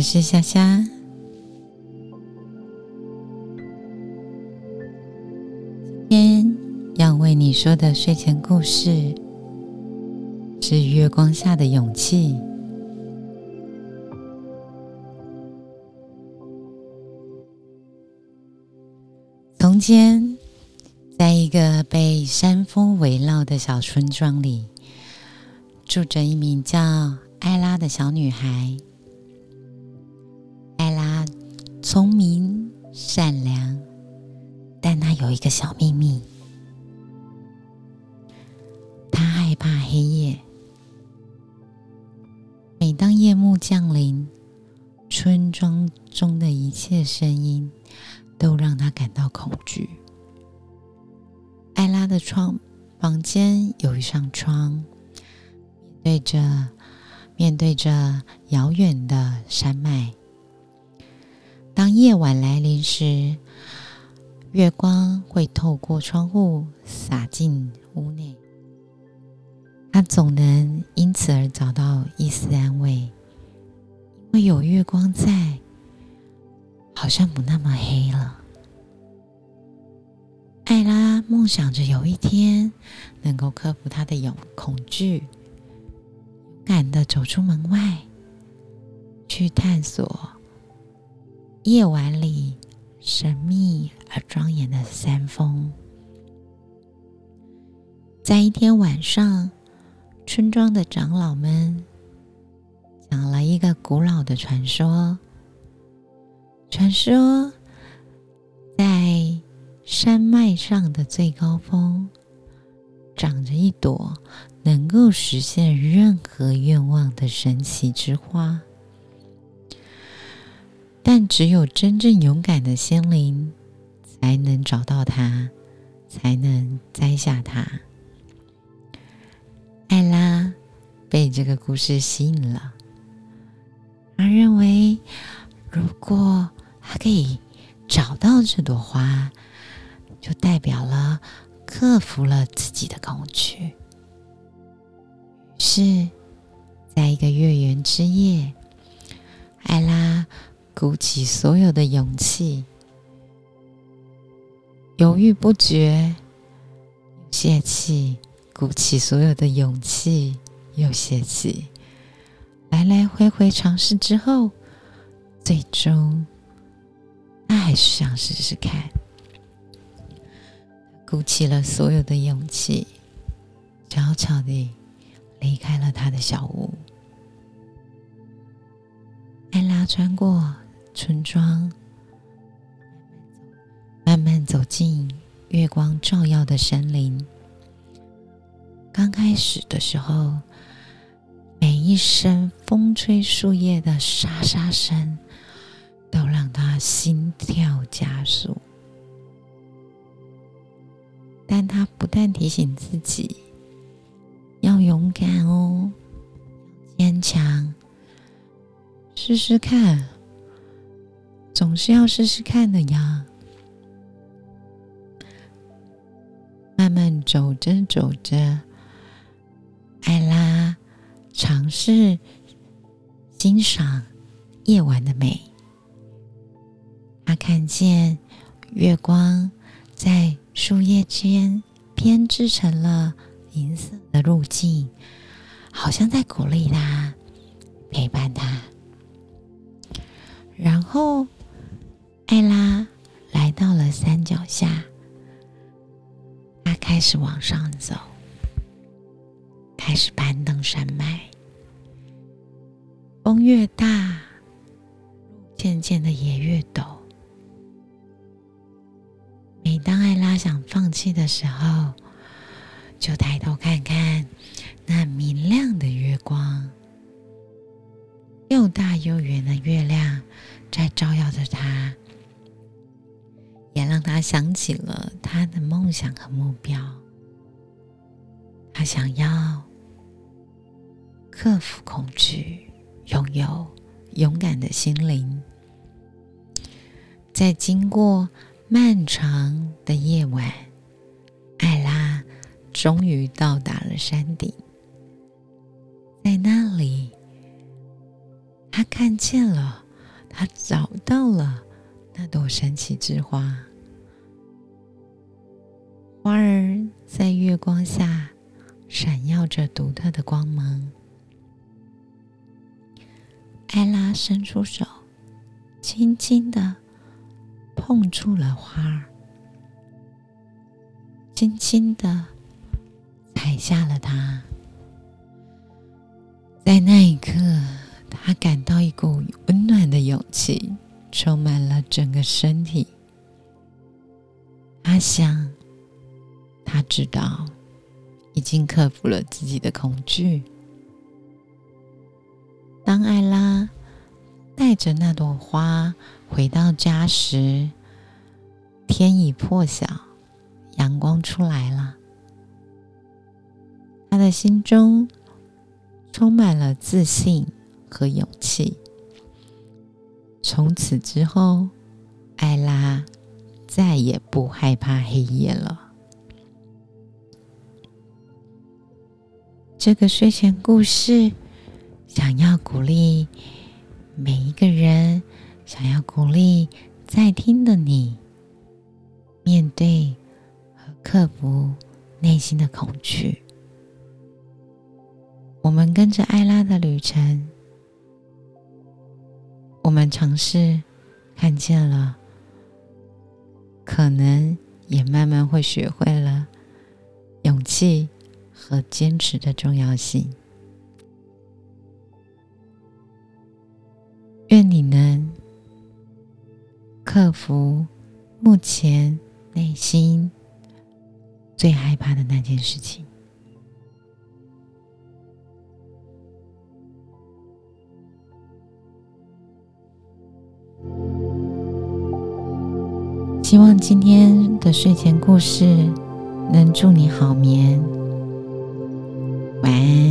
我是夏夏。今天要为你说的睡前故事是《月光下的勇气》。从前，在一个被山峰围绕的小村庄里，住着一名叫艾拉的小女孩。聪明善良，但他有一个小秘密：他害怕黑夜。每当夜幕降临，村庄中的一切声音都让他感到恐惧。艾拉的窗房间有一扇窗，对着面对着遥远的山脉。当夜晚来临时，月光会透过窗户洒进屋内，他总能因此而找到一丝安慰，因为有月光在，好像不那么黑了。艾拉梦想着有一天能够克服她的勇恐惧，勇敢的走出门外，去探索。夜晚里，神秘而庄严的山峰。在一天晚上，村庄的长老们讲了一个古老的传说。传说，在山脉上的最高峰，长着一朵能够实现任何愿望的神奇之花。但只有真正勇敢的心灵，才能找到它，才能摘下它。艾拉被这个故事吸引了，他认为，如果他可以找到这朵花，就代表了克服了自己的恐惧。于是，在一个月圆之夜，艾拉。鼓起所有的勇气，犹豫不决，泄气；鼓起所有的勇气，又泄气。来来回回尝试之后，最终他还是想试试看。鼓起了所有的勇气，悄悄地离开了他的小屋。艾拉穿过。村庄，慢慢走进月光照耀的森林。刚开始的时候，每一声风吹树叶的沙沙声，都让他心跳加速。但他不但提醒自己要勇敢哦，坚强，试试看。总是要试试看的呀。慢慢走着走着，艾拉尝试欣赏夜晚的美。她看见月光在树叶间编织成了银色的路径，好像在鼓励他，陪伴他。然后。艾拉来到了山脚下，她开始往上走，开始攀登山脉。风越大，渐渐的也越陡。每当艾拉想放弃的时候，就抬头看看那明亮的月光，又大又圆的月亮在照耀着她。也让他想起了他的梦想和目标。他想要克服恐惧，拥有勇敢的心灵。在经过漫长的夜晚，艾拉终于到达了山顶。在那里，他看见了他找到了那朵神奇之花，花儿在月光下闪耀着独特的光芒。艾拉伸出手，轻轻的碰触了花儿，轻轻的踩下了它。在那一刻，他感到一股温暖的勇气充满了整个身体。他想，他知道，已经克服了自己的恐惧。当艾拉带着那朵花回到家时，天已破晓，阳光出来了。他的心中充满了自信和勇气。从此之后，艾拉再也不害怕黑夜了。这个睡前故事。想要鼓励每一个人，想要鼓励在听的你，面对和克服内心的恐惧。我们跟着艾拉的旅程，我们尝试看见了，可能也慢慢会学会了勇气和坚持的重要性。愿你能克服目前内心最害怕的那件事情。希望今天的睡前故事能祝你好眠，晚安。